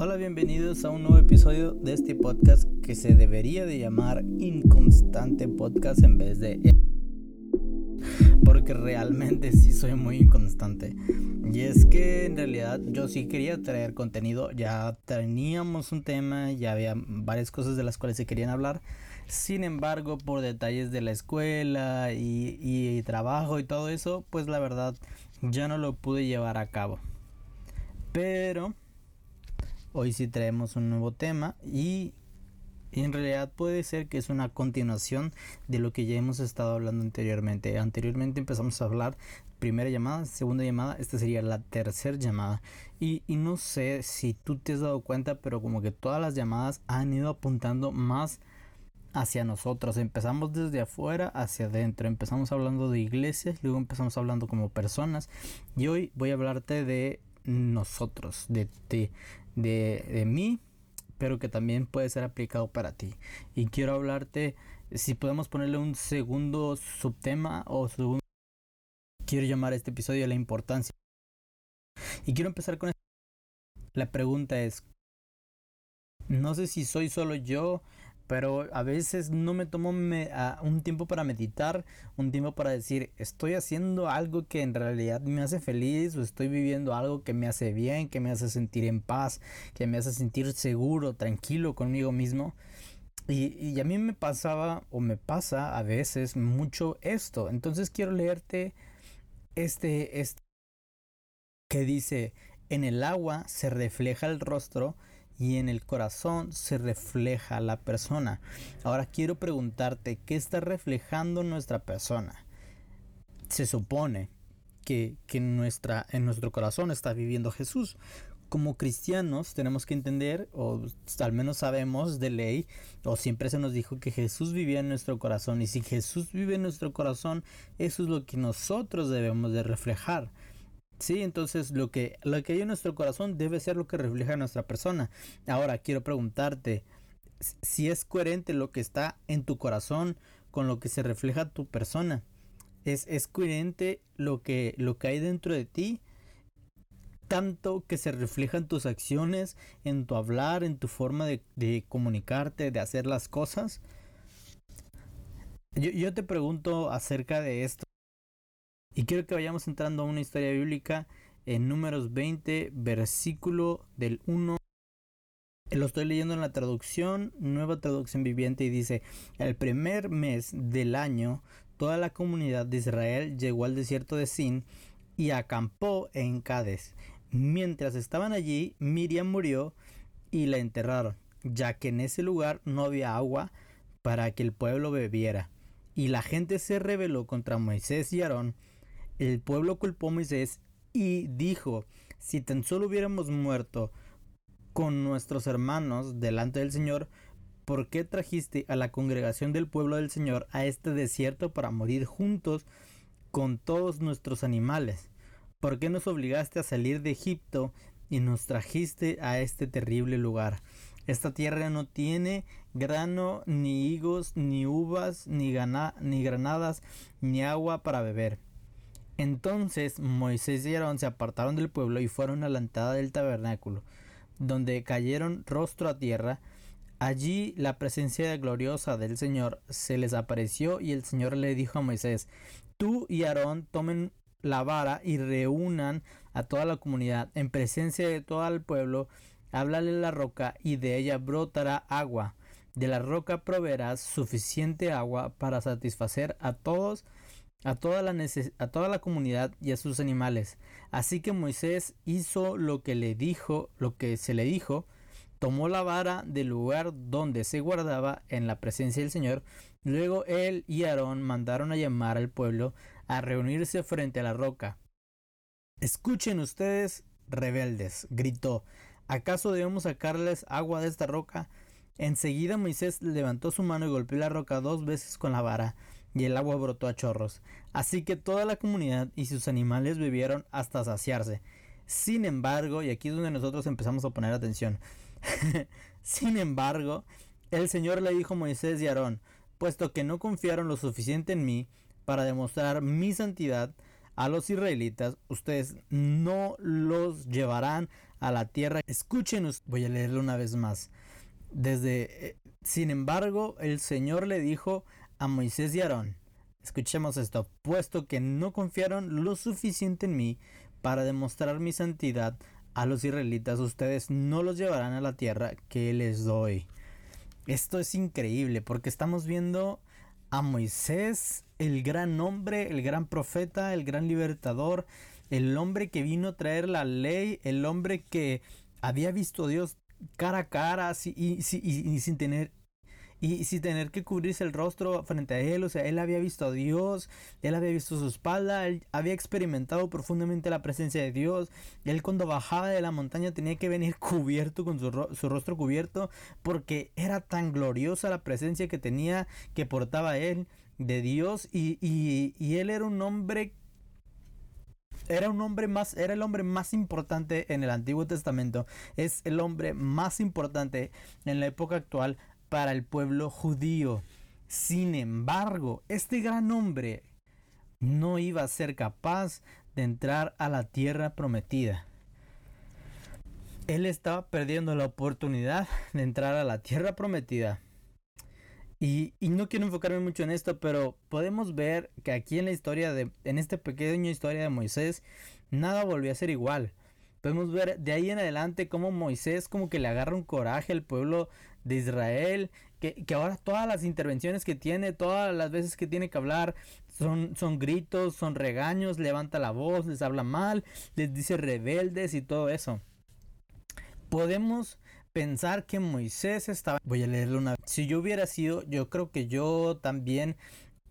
Hola, bienvenidos a un nuevo episodio de este podcast que se debería de llamar Inconstante Podcast en vez de... Porque realmente sí soy muy inconstante. Y es que en realidad yo sí quería traer contenido, ya teníamos un tema, ya había varias cosas de las cuales se querían hablar. Sin embargo, por detalles de la escuela y, y trabajo y todo eso, pues la verdad ya no lo pude llevar a cabo. Pero Hoy sí traemos un nuevo tema y en realidad puede ser que es una continuación de lo que ya hemos estado hablando anteriormente. Anteriormente empezamos a hablar primera llamada, segunda llamada, esta sería la tercera llamada. Y, y, no sé si tú te has dado cuenta, pero como que todas las llamadas han ido apuntando más hacia nosotros. Empezamos desde afuera hacia adentro. Empezamos hablando de iglesias, luego empezamos hablando como personas. Y hoy voy a hablarte de nosotros, de, ti de, de mí, pero que también puede ser aplicado para ti. Y quiero hablarte, si podemos ponerle un segundo subtema o segundo... Quiero llamar a este episodio la importancia. Y quiero empezar con... La pregunta es, no sé si soy solo yo pero a veces no me tomo un tiempo para meditar, un tiempo para decir, estoy haciendo algo que en realidad me hace feliz o estoy viviendo algo que me hace bien, que me hace sentir en paz, que me hace sentir seguro, tranquilo conmigo mismo. Y, y a mí me pasaba o me pasa a veces mucho esto. Entonces quiero leerte este, este que dice, en el agua se refleja el rostro y en el corazón se refleja la persona. Ahora quiero preguntarte, ¿qué está reflejando nuestra persona? Se supone que, nuestra, en nuestro corazón está viviendo Jesús. Como cristianos tenemos que entender, o al menos sabemos de ley, o siempre se nos dijo que Jesús vivía en nuestro corazón. Y si Jesús vive en nuestro corazón, eso es lo que nosotros debemos de reflejar. Sí, entonces lo que, lo que hay en nuestro corazón debe ser lo que refleja nuestra persona. Ahora quiero preguntarte si es coherente lo que está en tu corazón con lo que se refleja tu persona. ¿Es, es coherente lo que, lo que hay dentro de ti? Tanto que se reflejan tus acciones, en tu hablar, en tu forma de, comunicarte, de hacer las cosas. Yo te pregunto acerca de esto. Y quiero que vayamos entrando a una historia bíblica en números 20, versículo del 1. Lo estoy leyendo en la traducción, nueva traducción viviente, y dice, el primer mes del año, toda la comunidad de Israel llegó al desierto de Sin y acampó en Cádiz. Mientras estaban allí, Miriam murió y la enterraron, ya que en ese lugar no había agua para que el pueblo bebiera. Y la gente se rebeló contra Moisés y Aarón, el pueblo culpó a Moisés y dijo, si tan solo hubiéramos muerto con nuestros hermanos delante del Señor, ¿por qué trajiste a la congregación del pueblo del Señor a este desierto para morir juntos con todos nuestros animales? ¿Por qué nos obligaste a salir de Egipto y nos trajiste a este terrible lugar? Esta tierra no tiene grano, ni higos, ni uvas, ni, ni granadas, ni agua para beber. Entonces Moisés y Aarón se apartaron del pueblo y fueron a la entrada del tabernáculo, donde cayeron rostro a tierra. Allí la presencia gloriosa del Señor se les apareció y el Señor le dijo a Moisés, tú y Aarón tomen la vara y reúnan a toda la comunidad en presencia de todo el pueblo, háblale la roca y de ella brotará agua. De la roca proveerás suficiente agua para satisfacer a todos a toda, la a toda la comunidad y a sus animales. Así que Moisés hizo lo que le dijo, lo que se le dijo, tomó la vara del lugar donde se guardaba en la presencia del Señor. Luego él y Aarón mandaron a llamar al pueblo a reunirse frente a la roca. Escuchen ustedes, rebeldes, gritó. ¿Acaso debemos sacarles agua de esta roca? Enseguida Moisés levantó su mano y golpeó la roca dos veces con la vara y el agua brotó a chorros. Así que toda la comunidad y sus animales bebieron hasta saciarse. Sin embargo, y aquí es donde nosotros empezamos a poner atención. Sin embargo, el Señor le dijo a Moisés y Aarón, puesto que no confiaron lo suficiente en mí para demostrar mi santidad a los israelitas, ustedes no los llevarán a la tierra. Escúchenos, voy a leerlo una vez más. Desde, eh, sin embargo, el Señor le dijo a Moisés y Aarón, escuchemos esto, puesto que no confiaron lo suficiente en mí para demostrar mi santidad a los israelitas, ustedes no los llevarán a la tierra que les doy. Esto es increíble porque estamos viendo a Moisés, el gran hombre, el gran profeta, el gran libertador, el hombre que vino a traer la ley, el hombre que había visto a Dios cara a cara y, sin tener y sin tener que cubrirse el rostro frente a él, o sea, él había visto a Dios, él había visto su espalda, él había experimentado profundamente la presencia de Dios, él cuando bajaba de la montaña tenía que venir cubierto con su, rostro cubierto, porque era tan gloriosa la presencia que tenía, que portaba él de Dios, y, y él era un hombre era un hombre más, era el hombre más importante en el Antiguo Testamento, es el hombre más importante en la época actual para el pueblo judío. Sin embargo, este gran hombre no iba a ser capaz de entrar a la tierra prometida. Él estaba perdiendo la oportunidad de entrar a la tierra prometida. Y, no quiero enfocarme mucho en esto, pero podemos ver que aquí en la historia de, en esta pequeña historia de Moisés, nada volvió a ser igual. Podemos ver de ahí en adelante cómo Moisés como que le agarra un coraje al pueblo de Israel, que, ahora todas las intervenciones que tiene, todas las veces que tiene que hablar, son, son gritos, son regaños, levanta la voz, les habla mal, les dice rebeldes y todo eso. Podemos pensar que Moisés estaba... Voy a leerlo una vez. Si yo hubiera sido, yo creo que yo también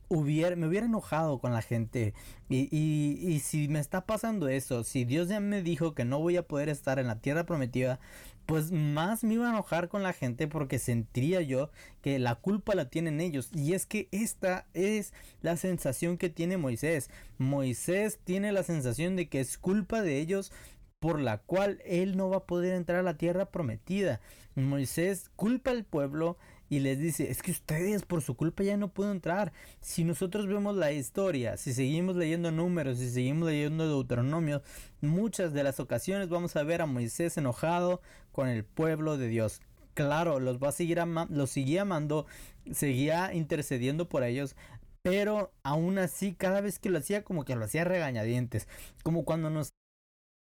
hubiera, me hubiera enojado con la gente. Y, y, y, si me está pasando eso, si Dios ya me dijo que no voy a poder estar en la tierra prometida, pues más me iba a enojar con la gente porque sentiría yo que la culpa la tienen ellos. Y es que esta es la sensación que tiene Moisés. Moisés tiene la sensación de que es culpa de ellos por la cual él no va a poder entrar a la tierra prometida. Moisés culpa al pueblo y les dice, es que ustedes por su culpa ya no pueden entrar. Si nosotros vemos la historia, si seguimos leyendo números, si seguimos leyendo Deuteronomio, muchas de las ocasiones vamos a ver a Moisés enojado con el pueblo de Dios. Claro, los va a seguir los seguía amando, seguía intercediendo por ellos, pero aún así cada vez que lo hacía como que lo hacía regañadientes, como cuando nos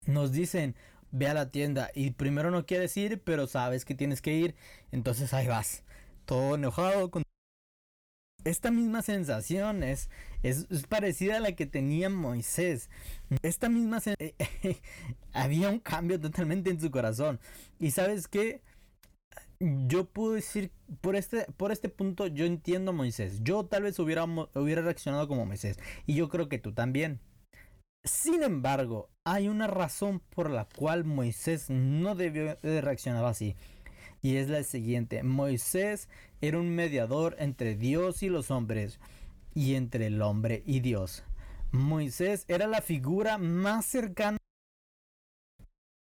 nos dicen, ve a la tienda y primero no quieres ir, pero sabes que tienes que ir, entonces ahí vas todo enojado con... Esta misma sensación es, es, parecida a la que tenía Moisés. Esta misma había un cambio totalmente en su corazón. Y sabes qué? Yo puedo decir, por este, por este punto yo entiendo a Moisés. Yo tal vez hubiera, hubiera reaccionado como Moisés. Y yo creo que tú también. Sin embargo, hay una razón por la cual Moisés no debió de reaccionar así y es la siguiente. Moisés era un mediador entre Dios y los hombres y entre el hombre y Dios. Moisés era la figura más cercana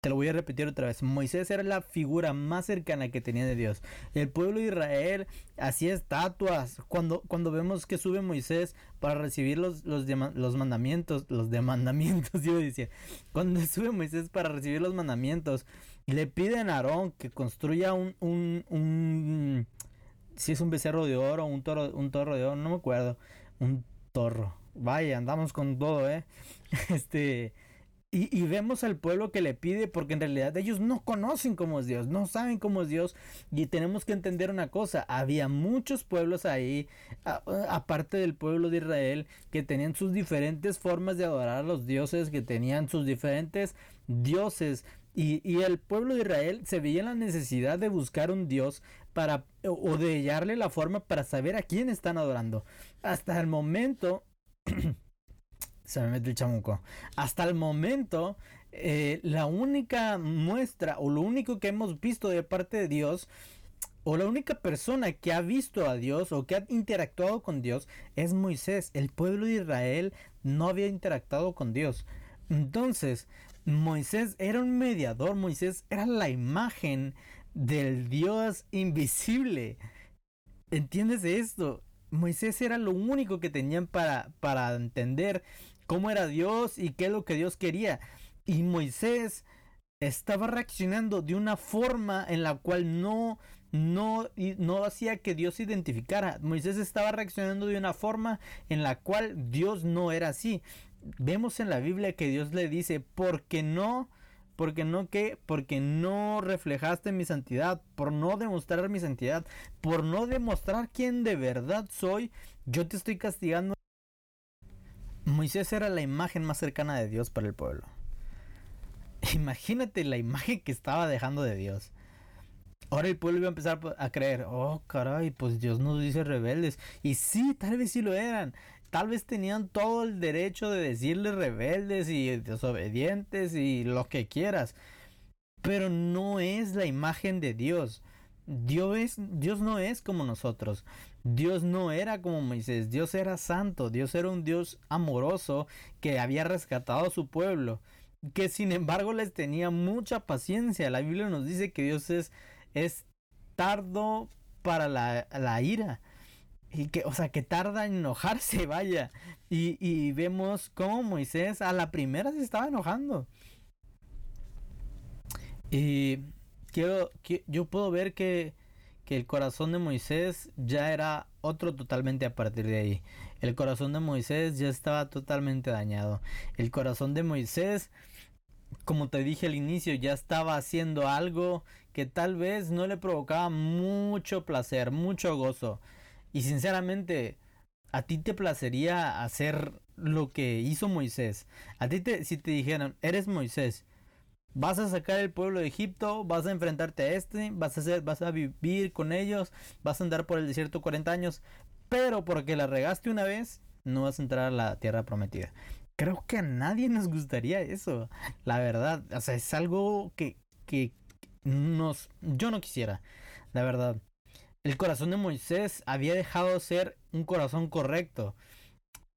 te lo voy a repetir otra vez. Moisés era la figura más cercana que tenía de Dios. El pueblo de Israel hacía estatuas. Cuando, cuando vemos que sube Moisés para recibir los, los, los mandamientos, los demandamientos, yo decía. Cuando sube Moisés para recibir los mandamientos, le piden a Aarón que construya un, un, un si es un becerro de oro, un toro, un toro de oro, no me acuerdo. Un torro. Vaya, andamos con todo, eh. Este y, vemos al pueblo que le pide porque en realidad ellos no conocen cómo es Dios, no saben cómo es Dios y tenemos que entender una cosa, había muchos pueblos ahí, aparte del pueblo de Israel, que tenían sus diferentes formas de adorar a los dioses, que tenían sus diferentes dioses y, el pueblo de Israel se veía la necesidad de buscar un Dios para o de hallarle la forma para saber a quién están adorando. Hasta el momento Se me mete el chamuco. Hasta el momento, eh, la única muestra o lo único que hemos visto de parte de Dios o la única persona que ha visto a Dios o que ha interactuado con Dios es Moisés. El pueblo de Israel no había interactuado con Dios. Entonces, Moisés era un mediador, Moisés era la imagen del Dios invisible. ¿Entiendes esto? Moisés era lo único que tenían para, para entender cómo era Dios y qué es lo que Dios quería. Y Moisés estaba reaccionando de una forma en la cual no no, no hacía que Dios se identificara. Moisés estaba reaccionando de una forma en la cual Dios no era así. Vemos en la Biblia que Dios le dice, porque no, porque no qué, porque no reflejaste mi santidad, por no demostrar mi santidad, por no demostrar quién de verdad soy, yo te estoy castigando. Moisés era la imagen más cercana de Dios para el pueblo. Imagínate la imagen que estaba dejando de Dios. Ahora el pueblo iba a empezar a creer, oh caray, pues Dios nos dice rebeldes. Y sí, tal vez sí lo eran. Tal vez tenían todo el derecho de decirle rebeldes y desobedientes y lo que quieras. Pero no es la imagen de Dios. Dios, es, Dios no es como nosotros. Dios no era como Moisés. Dios era santo. Dios era un Dios amoroso que había rescatado a su pueblo. Que sin embargo les tenía mucha paciencia. La Biblia nos dice que Dios es es tardo para la, ira. Y que, o sea, que tarda en enojarse, vaya. Y, vemos cómo Moisés a la primera se estaba enojando. Y quiero, yo puedo ver que, que el corazón de Moisés ya era otro totalmente a partir de ahí. El corazón de Moisés ya estaba totalmente dañado. El corazón de Moisés como te dije al inicio, ya estaba haciendo algo que tal vez no le provocaba mucho placer, mucho gozo. Y sinceramente, a ti te placería hacer lo que hizo Moisés. A ti te, si te dijeran, eres Moisés, vas a sacar el pueblo de Egipto, vas a enfrentarte a este, vas a hacer, vas a vivir con ellos, vas a andar por el desierto 40 años, pero porque la regaste una vez, no vas a entrar a la tierra prometida creo que a nadie nos gustaría eso. La verdad, o sea, es algo que, que nos, yo no quisiera, la verdad. El corazón de Moisés había dejado de ser un corazón correcto.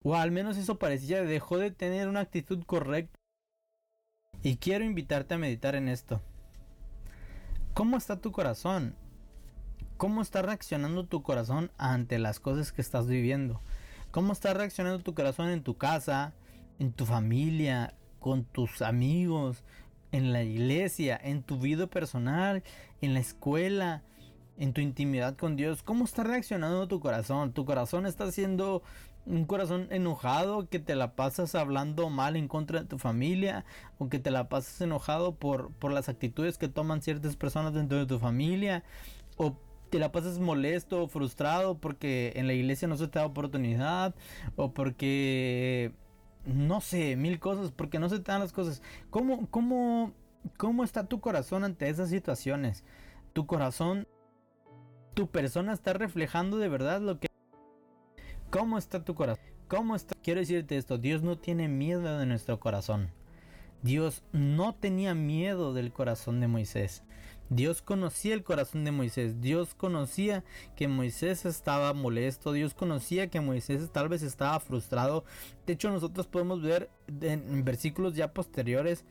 O al menos eso parecía, dejó de tener una actitud correcta. Y quiero invitarte a meditar en esto. ¿Cómo está tu corazón? ¿Cómo está reaccionando tu corazón ante las cosas que estás viviendo? ¿Cómo está reaccionando tu corazón en tu casa, en tu familia, con tus amigos, en la iglesia, en tu vida personal, en la escuela, en tu intimidad con Dios. ¿Cómo está reaccionando tu corazón? ¿Tu corazón está siendo un corazón enojado que te la pasas hablando mal en contra de tu familia o que te la pasas enojado por, por las actitudes que toman ciertas personas dentro de tu familia o te la pasas molesto o frustrado porque en la iglesia no se te da oportunidad o porque no sé, mil cosas, porque no se te dan las cosas. ¿Cómo, cómo, cómo está tu corazón ante esas situaciones? Tu corazón, tu persona está reflejando de verdad lo que... ¿Cómo está tu corazón? ¿Cómo está? Quiero decirte esto, Dios no tiene miedo de nuestro corazón. Dios no tenía miedo del corazón de Moisés. Dios conocía el corazón de Moisés. Dios conocía que Moisés estaba molesto. Dios conocía que Moisés tal vez estaba frustrado. De hecho, nosotros podemos ver en versículos ya posteriores.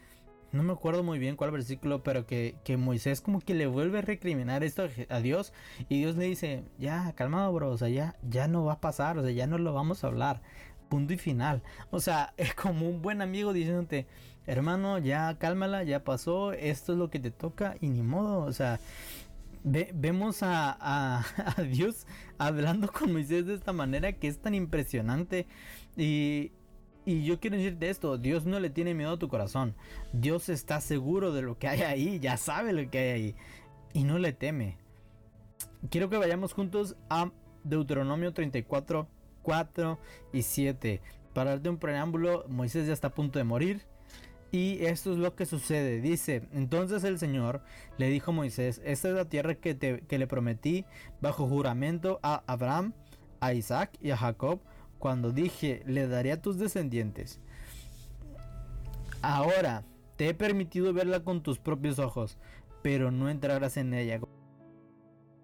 No me acuerdo muy bien cuál versículo, pero que, Moisés como que le vuelve a recriminar esto a Dios. Y Dios le dice, ya, calmado, bro. O sea, ya, ya no va a pasar. O sea, ya no lo vamos a hablar. Punto y final. O sea, es como un buen amigo diciéndote, hermano, ya cálmala, ya pasó, esto es lo que te toca y ni modo, o sea, vemos a, Dios hablando con Moisés de esta manera que es tan impresionante y, y yo quiero decirte esto, Dios no le tiene miedo a tu corazón, Dios está seguro de lo que hay ahí, ya sabe lo que hay ahí y no le teme. Quiero que vayamos juntos a Deuteronomio 34, 4 y 7. Para darte un preámbulo, Moisés ya está a punto de morir. Y esto es lo que sucede. Dice, entonces el Señor le dijo a Moisés, esta es la tierra que, te, que le prometí bajo juramento a Abraham, a Isaac y a Jacob, cuando dije, le daré a tus descendientes. Ahora te he permitido verla con tus propios ojos, pero no entrarás en ella.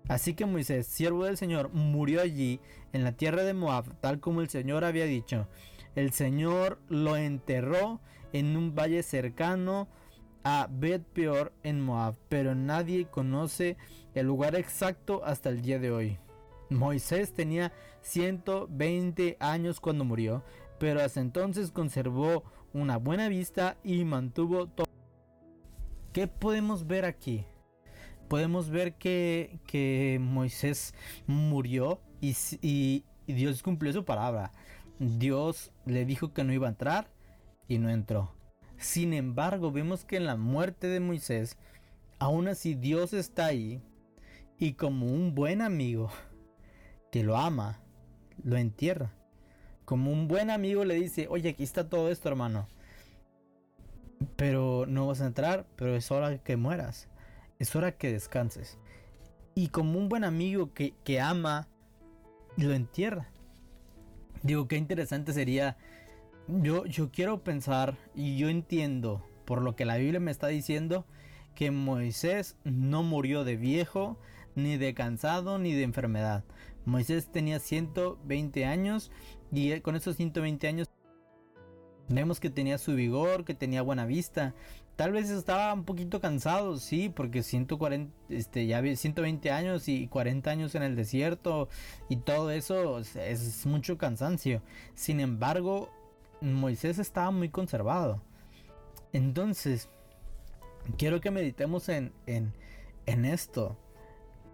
Así que Moisés, siervo del Señor, murió allí, en la tierra de Moab, tal como el Señor había dicho. El Señor lo enterró en un valle cercano a Bet Peor en Moab, pero nadie conoce el lugar exacto hasta el día de hoy. Moisés tenía 120 años cuando murió, pero hasta entonces conservó una buena vista y mantuvo todo ¿qué podemos ver aquí? Podemos ver que, que Moisés murió y, y, Dios cumplió su palabra. Dios le dijo que no iba a entrar y no entró. Sin embargo, vemos que en la muerte de Moisés, aún así Dios está ahí y como un buen amigo lo ama, lo entierra. Como un buen amigo le dice, oye, aquí está todo esto, hermano. Pero no vas a entrar, pero es hora que mueras. Es hora que descanses. Y como un buen amigo que, que ama, lo entierra. Digo, qué interesante sería. Yo, yo quiero pensar y yo entiendo por lo que la Biblia me está diciendo que Moisés no murió de viejo, ni de cansado, ni de enfermedad. Moisés tenía 120 años y con esos 120 años vemos que tenía su vigor, que tenía buena vista. Tal vez estaba un poquito cansado, sí, porque 140, este, ya 120 años y 40 años en el desierto y todo eso es mucho cansancio. Sin embargo, Moisés estaba muy conservado. Entonces, quiero que meditemos en, en, en esto.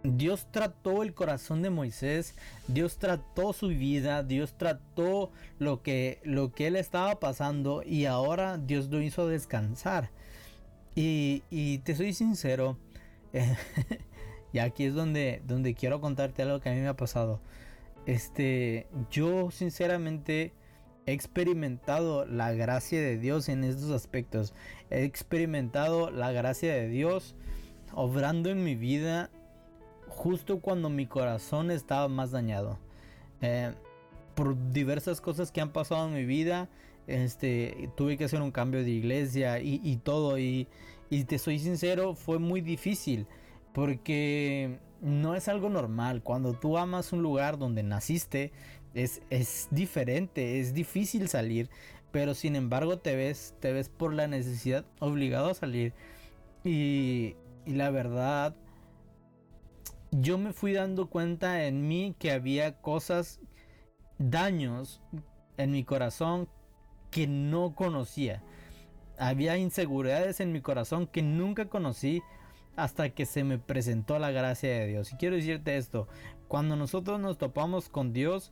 Dios trató el corazón de Moisés, Dios trató su vida, Dios trató lo que, lo que él estaba pasando y ahora Dios lo hizo descansar. Y, y te soy sincero, y aquí es donde, donde quiero contarte algo que a mí me ha pasado. Este, yo sinceramente he experimentado la gracia de Dios en estos aspectos. He experimentado la gracia de Dios obrando en mi vida justo cuando mi corazón estaba más dañado. Eh, por diversas cosas que han pasado en mi vida, este, tuve que hacer un cambio de iglesia y, todo. Y, y, te soy sincero, fue muy difícil. Porque no es algo normal. Cuando tú amas un lugar donde naciste, es, es diferente, es difícil salir. Pero sin embargo te ves, te ves por la necesidad obligado a salir. Y, y la verdad, yo me fui dando cuenta en mí que había cosas, daños en mi corazón que no conocía. Había inseguridades en mi corazón que nunca conocí hasta que se me presentó la gracia de Dios. Y quiero decirte esto, cuando nosotros nos topamos con Dios,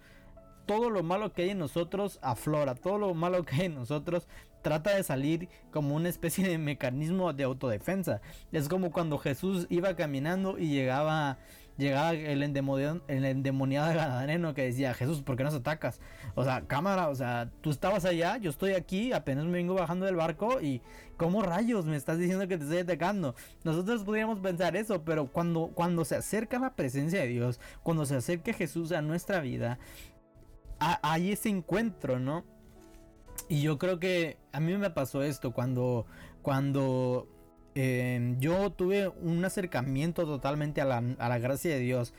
todo lo malo que hay en nosotros aflora, todo lo malo que hay en nosotros trata de salir como una especie de mecanismo de autodefensa. Es como cuando Jesús iba caminando y llegaba llegaba el endemoniado, el endemoniado que decía, Jesús, ¿por qué nos atacas? O sea, cámara, o sea, tú estabas allá, yo estoy aquí, apenas me vengo bajando del barco y ¿cómo rayos me estás diciendo que te estoy atacando? Nosotros podríamos pensar eso, pero cuando, cuando se acerca la presencia de Dios, cuando se acerca Jesús a nuestra vida, hay ese encuentro, ¿no? Y yo creo que a mí me pasó esto cuando, cuando em, yo tuve un acercamiento totalmente a la, a la gracia de Dios.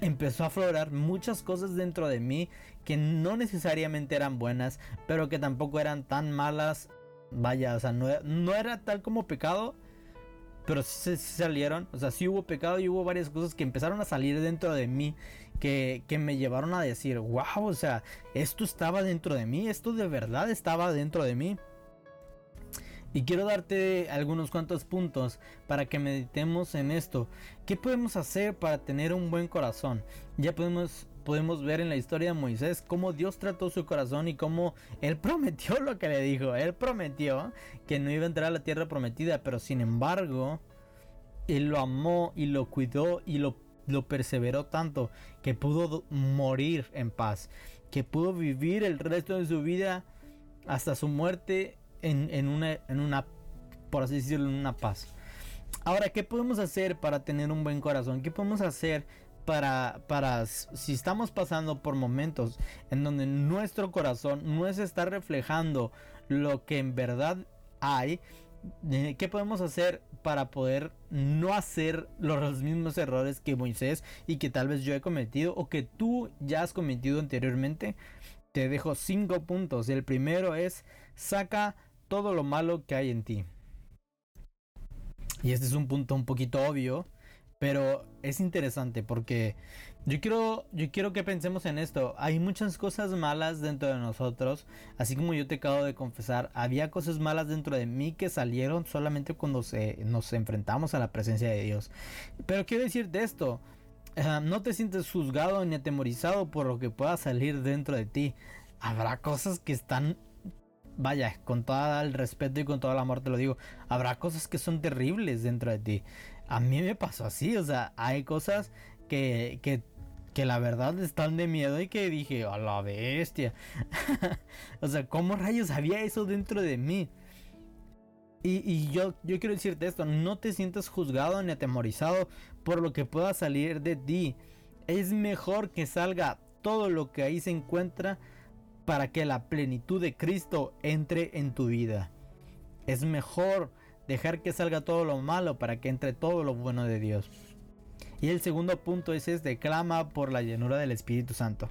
Empezó a aflorar muchas cosas dentro de mí que no necesariamente eran buenas, pero que tampoco eran tan malas. Vaya, o sea, no, no era tal como pecado, pero salieron, o sea, sí hubo pecado y hubo varias cosas que empezaron a salir dentro de mí que, que, me llevaron a decir, wow, o sea, esto estaba dentro de mí, esto de verdad estaba dentro de mí. Y quiero darte algunos cuantos puntos para que meditemos en esto. ¿Qué podemos hacer para tener un buen corazón? Ya podemos podemos ver en la historia de Moisés cómo Dios trató su corazón y cómo él prometió lo que le dijo. Él prometió que no iba a entrar a la tierra prometida, pero sin embargo, él lo amó y lo cuidó y lo, lo perseveró tanto que pudo morir en paz, que pudo vivir el resto de su vida hasta su muerte en, en, una, en una, por así decirlo, en una paz. Ahora, ¿qué podemos hacer para tener un buen corazón? ¿Qué podemos hacer para, para si estamos pasando por momentos en donde nuestro corazón no es estar reflejando lo que en verdad hay, eh, ¿qué podemos hacer para poder no hacer los mismos errores que Moisés y que tal vez yo he cometido o que tú ya has cometido anteriormente? Te dejo cinco puntos. El primero es saca todo lo malo que hay en ti. Y este es un punto un poquito obvio, Pero es interesante porque yo quiero, yo quiero que pensemos en esto. Hay muchas cosas malas dentro de nosotros. Así como yo te acabo de confesar, había cosas malas dentro de mí que salieron solamente cuando se, nos enfrentamos a la presencia de Dios. Pero quiero decirte esto. No te sientes juzgado ni atemorizado por lo que pueda salir dentro de ti. Habrá cosas que están vaya, con todo el respeto y con todo el amor te lo digo, habrá cosas que son terribles dentro de ti. A mí me pasó así, o sea, hay cosas que, que, que la verdad están de miedo y que dije, a la bestia. o sea, ¿cómo rayos había eso dentro de mí? Y, y, yo, yo quiero decirte esto, no te sientas juzgado ni atemorizado por lo que pueda salir de ti. Es mejor que salga todo lo que ahí se encuentra para que la plenitud de Cristo entre en tu vida. Es mejor dejar que salga todo lo malo para que entre todo lo bueno de Dios. Y el segundo punto es este, clama por la llenura del Espíritu Santo.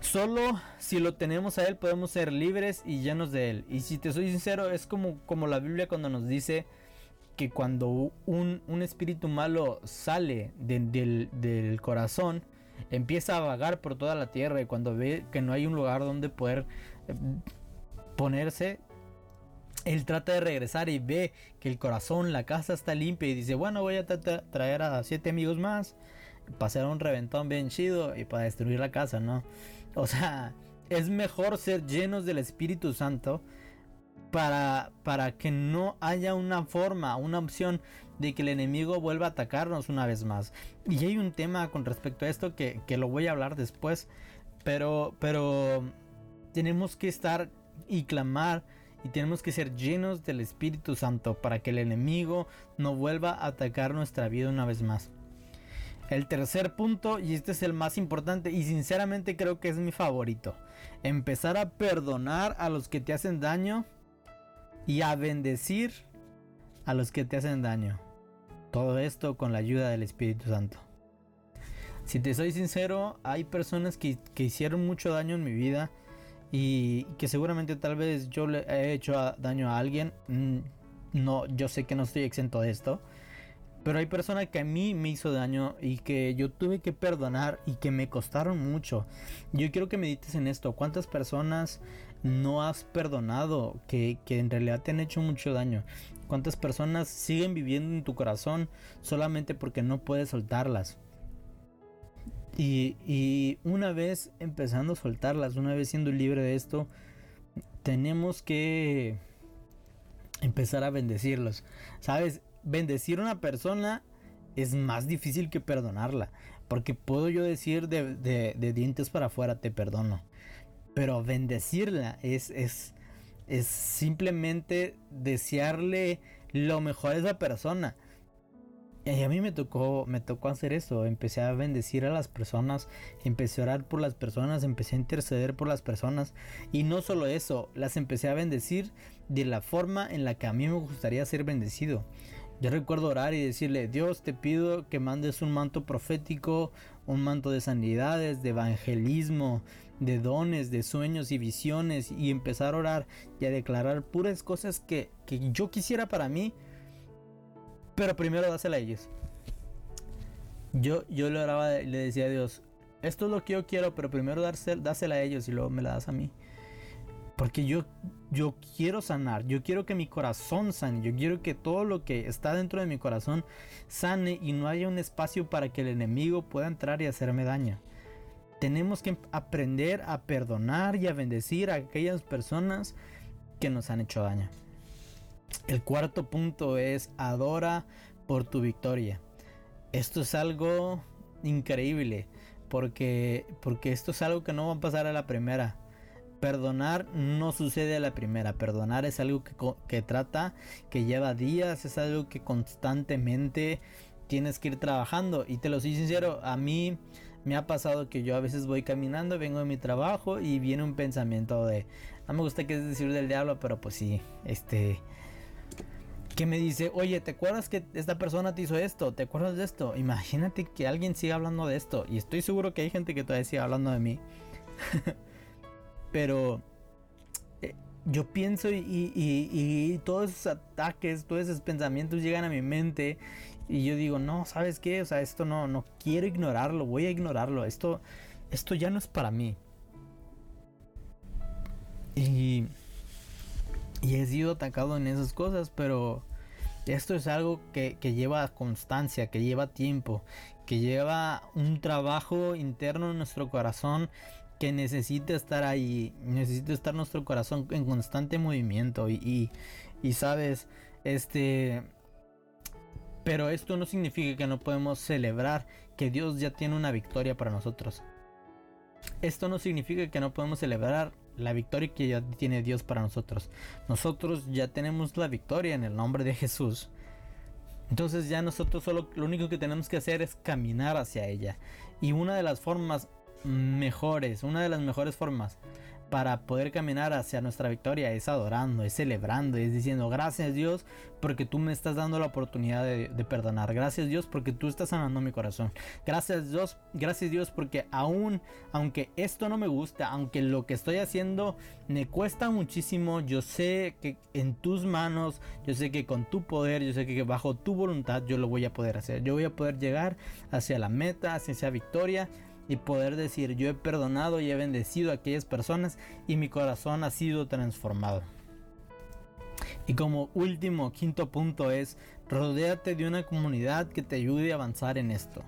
Solo si lo tenemos a Él podemos ser libres y llenos de Él. Y si te soy sincero, es como, como la Biblia cuando nos dice que cuando un, espíritu malo sale del, del corazón, empieza a vagar por toda la tierra y cuando ve que no hay un lugar donde poder eh, ponerse, él trata de regresar y ve que el corazón, la casa está limpia y dice, bueno, voy a traer a siete amigos más, pasar un reventón bien chido y para destruir la casa, ¿no? O sea, es mejor ser llenos del Espíritu Santo para, para que no haya una forma, una opción de que el enemigo vuelva a atacarnos una vez más. Y hay un tema con respecto a esto que, lo voy a hablar después, pero, pero tenemos que estar y clamar y tenemos que ser llenos del Espíritu Santo para que el enemigo no vuelva a atacar nuestra vida una vez más. El tercer punto, y este es el más importante y sinceramente creo que es mi favorito, empezar a perdonar a los que te hacen daño y a bendecir a los que te hacen daño. Todo esto con la ayuda del Espíritu Santo. Si te soy sincero, hay personas que, hicieron mucho daño en mi vida y que seguramente tal vez yo le he hecho daño a alguien. Mm, no, yo sé que no estoy exento de esto. Pero hay personas que a mí me hizo daño y que yo tuve que perdonar y que me costaron mucho. Yo quiero que medites en esto. ¿Cuántas personas no has perdonado que, en realidad te han hecho mucho daño? ¿Cuántas personas siguen viviendo en tu corazón solamente porque no puedes soltarlas? Y, y una vez empezando a soltarlas, una vez siendo libre de esto, tenemos que empezar a bendecirlos. ¿Sabes? bendecir a una persona es más difícil que perdonarla. Porque puedo yo decir de, dientes para afuera, te perdono. Pero bendecirla es, es, es simplemente desearle lo mejor a esa persona. Y a mí me tocó, me tocó hacer eso. Empecé a bendecir a las personas, empecé a orar por las personas, empecé a interceder por las personas. Y no solo eso, las empecé a bendecir de la forma en la que a mí me gustaría ser bendecido. Yo recuerdo orar y decirle, Dios te pido que mandes un manto profético, un manto de sanidades, de evangelismo, de dones, de sueños y visiones y empezar a orar y a declarar puras cosas que, yo quisiera para mí, pero primero dásela a ellos. Yo, yo le oraba le decía a Dios, esto es lo que yo quiero, pero primero dásela a ellos y luego me la das a mí. Porque yo, yo quiero sanar, yo quiero que mi corazón sane, yo quiero que todo lo que está dentro de mi corazón sane y no haya un espacio para que el enemigo pueda entrar y hacerme daño. Tenemos que aprender a perdonar y a bendecir a aquellas personas que nos han hecho daño. El cuarto punto es adora por tu victoria. Esto es algo increíble porque, porque esto es algo que no va a pasar a la primera Perdonar no sucede a la primera. Perdonar es algo que, trata, que lleva días, es algo que constantemente tienes que ir trabajando. Y te lo soy sincero, a mí me ha pasado que yo a veces voy caminando, vengo de mi trabajo y viene un pensamiento de, no me gusta que es decir del diablo, pero pues sí, este, que me dice, oye, ¿te acuerdas que esta persona te hizo esto? ¿Te acuerdas de esto? Imagínate que alguien siga hablando de esto. Y estoy seguro que hay gente que todavía sigue hablando de mí. Pero eh, yo pienso y, todos esos ataques, todos esos pensamientos llegan a mi mente Y yo digo, no, ¿sabes qué? O sea, esto no, no quiero ignorarlo, voy a ignorarlo. Esto, esto ya no es para mí. Y, y he sido atacado en esas cosas, pero esto es algo que, lleva constancia, que lleva tiempo, que lleva un trabajo interno en nuestro corazón que necesita estar ahí, necesita estar nuestro corazón en constante movimiento y, sabes, este... Pero esto no significa que no podemos celebrar que Dios ya tiene una victoria para nosotros. Esto no significa que no podemos celebrar la victoria que ya tiene Dios para nosotros. Nosotros ya tenemos la victoria en el nombre de Jesús. Entonces ya nosotros solo lo único que tenemos que hacer es caminar hacia ella. Y una de las formas mejores, una de las mejores formas para poder caminar hacia nuestra victoria es adorando, es celebrando, es diciendo gracias Dios porque tú me estás dando la oportunidad de, perdonar. Gracias Dios porque tú estás sanando mi corazón. Gracias Dios, gracias Dios porque aún, aunque esto no me gusta, aunque lo que estoy haciendo me cuesta muchísimo, yo sé que en tus manos, yo sé que con tu poder, yo sé que bajo tu voluntad yo lo voy a poder hacer. Yo voy a poder llegar hacia la meta, hacia esa victoria y poder decir yo he perdonado y he bendecido a aquellas personas y mi corazón ha sido transformado. Y como último, quinto punto es, rodéate de una comunidad que te ayude a avanzar en esto.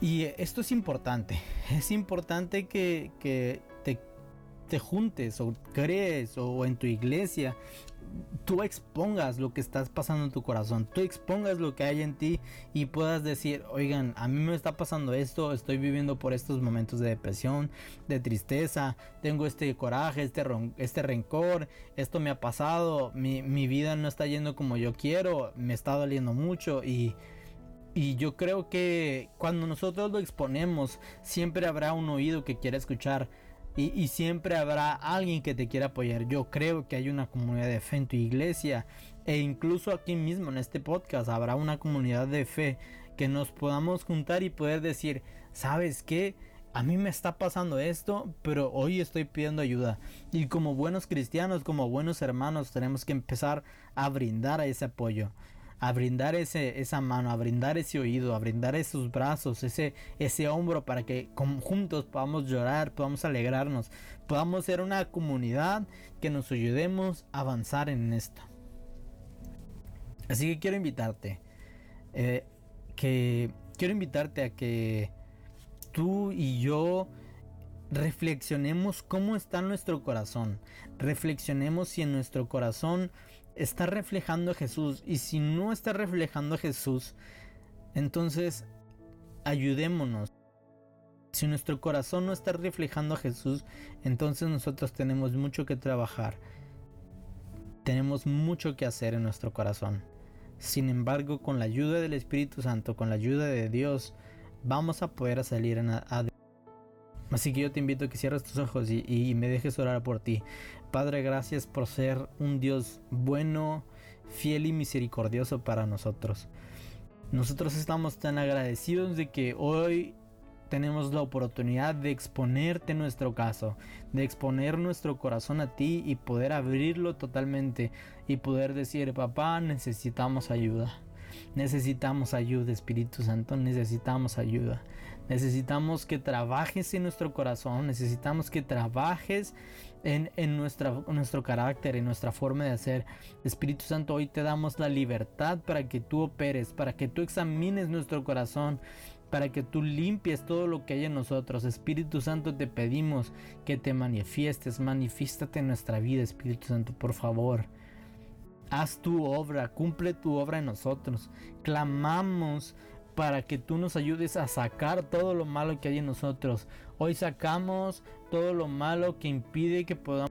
Y esto es importante, es importante que, que te, te juntes o crees o en tu iglesia tú expongas lo que estás pasando en tu corazón, tú expongas lo que hay en ti y puedas decir, oigan, a mí me está pasando esto, estoy viviendo por estos momentos de depresión, de tristeza, tengo este coraje, este, este rencor, esto me ha pasado, mi, mi vida no está yendo como yo quiero, me está doliendo mucho y... Y yo creo que cuando nosotros lo exponemos, siempre habrá un oído que quiera escuchar y, siempre habrá alguien que te quiera apoyar. Yo creo que hay una comunidad de fe en tu iglesia. E incluso aquí mismo en este podcast habrá una comunidad de fe que nos podamos juntar y poder decir, ¿sabes qué? A mí me está pasando esto, pero hoy estoy pidiendo ayuda. Y como buenos cristianos, como buenos hermanos, tenemos que empezar a brindar a ese apoyo a brindar ese, esa mano, a brindar ese oído, a brindar esos brazos, ese, ese hombro para que juntos podamos llorar, podamos alegrarnos, podamos ser una comunidad que nos ayudemos a avanzar en esto. Así que quiero invitarte, eh, que quiero invitarte a que tú y yo reflexionemos cómo está nuestro corazón. Reflexionemos si en nuestro corazón está reflejando a Jesús. Y si no está reflejando a Jesús, entonces ayudémonos. Si nuestro corazón no está reflejando a Jesús, entonces nosotros tenemos mucho que trabajar. Tenemos mucho que hacer en nuestro corazón. Sin embargo, con la ayuda del Espíritu Santo, con la ayuda de Dios, vamos a poder salir a, Así que yo te invito a que cierres tus ojos y, me dejes orar por ti. Padre, gracias por ser un Dios bueno, fiel y misericordioso para nosotros. Nosotros estamos tan agradecidos de que hoy tenemos la oportunidad de exponerte nuestro caso, de exponer nuestro corazón a ti y poder abrirlo totalmente y poder decir, papá, necesitamos ayuda. Necesitamos ayuda, Espíritu Santo, necesitamos ayuda. Necesitamos que trabajes en nuestro corazón, necesitamos que trabajes en, nuestro carácter, en nuestra forma de hacer. Espíritu Santo, hoy te damos la libertad para que tú operes, para que tú examines nuestro corazón, para que tú limpies todo lo que hay en nosotros. Espíritu Santo, te pedimos que te manifiestes, manifiéstate en nuestra vida, Espíritu Santo, por favor. Haz tu obra, cumple tu obra en nosotros. Clamamos para que tú nos ayudes a sacar todo lo malo que hay en nosotros. Hoy sacamos todo lo malo que impide que podamos...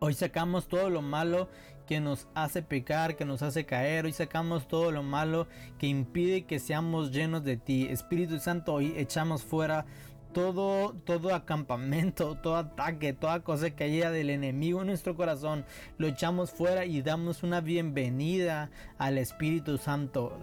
Hoy sacamos todo lo malo que nos hace pecar, que nos hace caer. Hoy sacamos todo lo malo que impide que seamos llenos de ti. Espíritu Santo, hoy echamos fuera todo, todo acampamento, todo ataque, toda cosa que haya del enemigo en nuestro corazón, lo echamos fuera y damos una bienvenida al Espíritu Santo.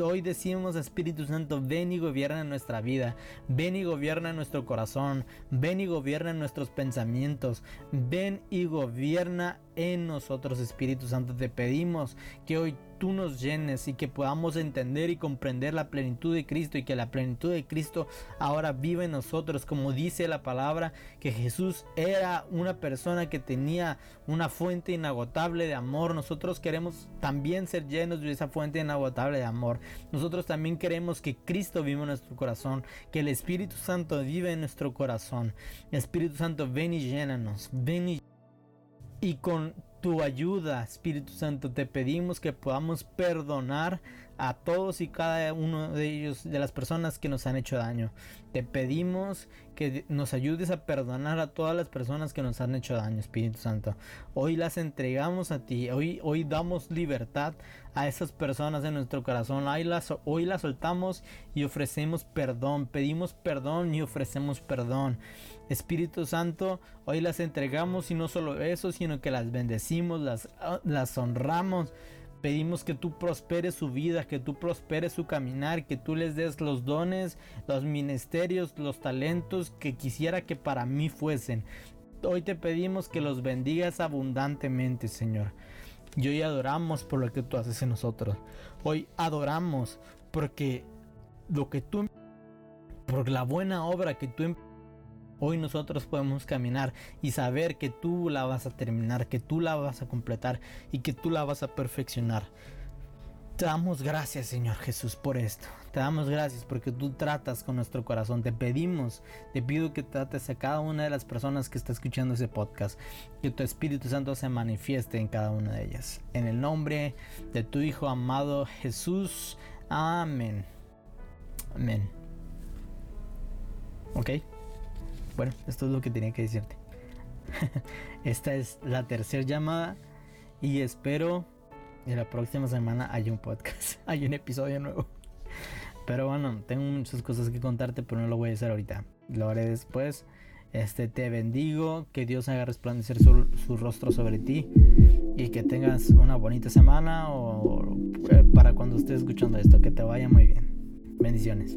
hoy decimos Espíritu Santo, ven y gobierna nuestra vida, ven y gobierna nuestro corazón, ven y gobierna nuestros pensamientos, ven y gobierna en nosotros, Espíritu Santo. Te pedimos que hoy tú nos llenes y que podamos entender y comprender la plenitud de Cristo y que la plenitud de Cristo ahora vive en nosotros, como dice la palabra, que Jesús era una persona que tenía una fuente inagotable de amor. Nosotros queremos también ser llenos de esa fuente inagotable de amor. Nosotros también queremos que Cristo viva en nuestro corazón, que el Espíritu Santo vive en nuestro corazón. Espíritu Santo, ven y llénanos, ven y y con tu ayuda, Espíritu Santo, te pedimos que podamos perdonar a todos y cada uno de ellos, de las personas que nos han hecho daño. Te pedimos que nos ayudes a perdonar a todas las personas que nos han hecho daño, Espíritu Santo. Hoy las entregamos a ti, hoy, hoy damos libertad a esas personas en nuestro corazón. Hoy las, hoy las soltamos y ofrecemos perdón, pedimos perdón y ofrecemos perdón. Espíritu Santo, hoy las entregamos y no solo eso, sino que las bendecimos, las, las honramos Pedimos que tú prosperes su vida, que tú prosperes su caminar, que tú les des los dones, los ministerios, los talentos que quisiera que para mí fuesen. Hoy te pedimos que los bendigas abundantemente, Señor. Y hoy adoramos por lo que tú haces en nosotros. Hoy adoramos porque lo que tú por la buena obra que tú Hoy nosotros podemos caminar y saber que tú la vas a terminar, que tú la vas a completar y que tú la vas a perfeccionar. Te damos gracias, Señor Jesús, por esto. Te damos gracias porque tú tratas con nuestro corazón. Te pedimos, te pido que trates a cada una de las personas que está escuchando ese podcast. Que tu Espíritu Santo se manifieste en cada una de ellas. En el nombre de tu Hijo amado Jesús. Amén. Amén. ¿Ok? Bueno, esto es lo que tenía que decirte. Esta es la tercera llamada y espero que la próxima semana haya un podcast, haya un episodio nuevo. Pero bueno, tengo muchas cosas que contarte, pero no lo voy a hacer ahorita. Lo haré después. Este te bendigo, que Dios haga resplandecer su, su rostro sobre ti y que tengas una bonita semana o eh, para cuando estés escuchando esto, que te vaya muy bien. Bendiciones.